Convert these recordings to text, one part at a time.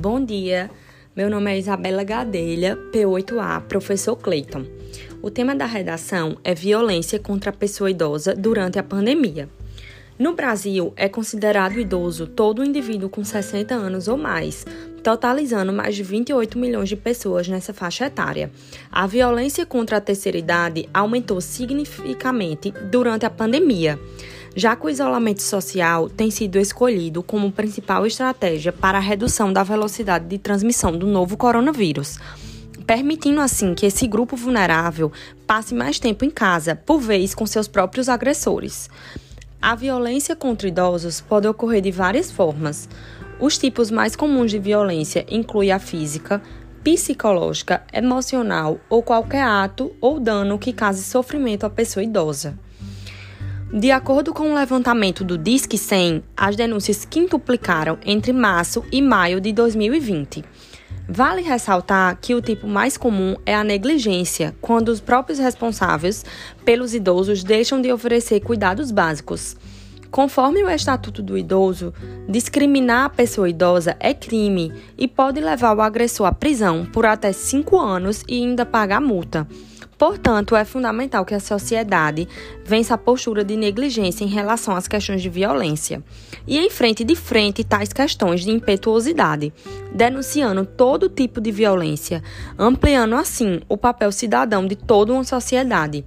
Bom dia, meu nome é Isabela Gadelha, P8A, professor Cleiton. O tema da redação é violência contra a pessoa idosa durante a pandemia. No Brasil, é considerado idoso todo indivíduo com 60 anos ou mais, totalizando mais de 28 milhões de pessoas nessa faixa etária. A violência contra a terceira idade aumentou significativamente durante a pandemia já que o isolamento social tem sido escolhido como principal estratégia para a redução da velocidade de transmissão do novo coronavírus, permitindo assim que esse grupo vulnerável passe mais tempo em casa, por vez com seus próprios agressores. A violência contra idosos pode ocorrer de várias formas. Os tipos mais comuns de violência incluem a física, psicológica, emocional ou qualquer ato ou dano que cause sofrimento à pessoa idosa. De acordo com o um levantamento do Disque 100, as denúncias quintuplicaram entre março e maio de 2020. Vale ressaltar que o tipo mais comum é a negligência, quando os próprios responsáveis pelos idosos deixam de oferecer cuidados básicos. Conforme o Estatuto do Idoso, discriminar a pessoa idosa é crime e pode levar o agressor à prisão por até cinco anos e ainda pagar multa. Portanto, é fundamental que a sociedade vença a postura de negligência em relação às questões de violência e enfrente de frente tais questões de impetuosidade, denunciando todo tipo de violência, ampliando assim o papel cidadão de toda uma sociedade.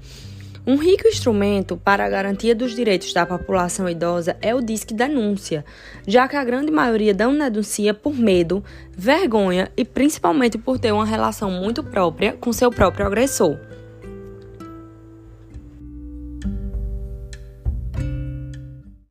Um rico instrumento para a garantia dos direitos da população idosa é o Disque Denúncia, já que a grande maioria não denuncia por medo, vergonha e principalmente por ter uma relação muito própria com seu próprio agressor.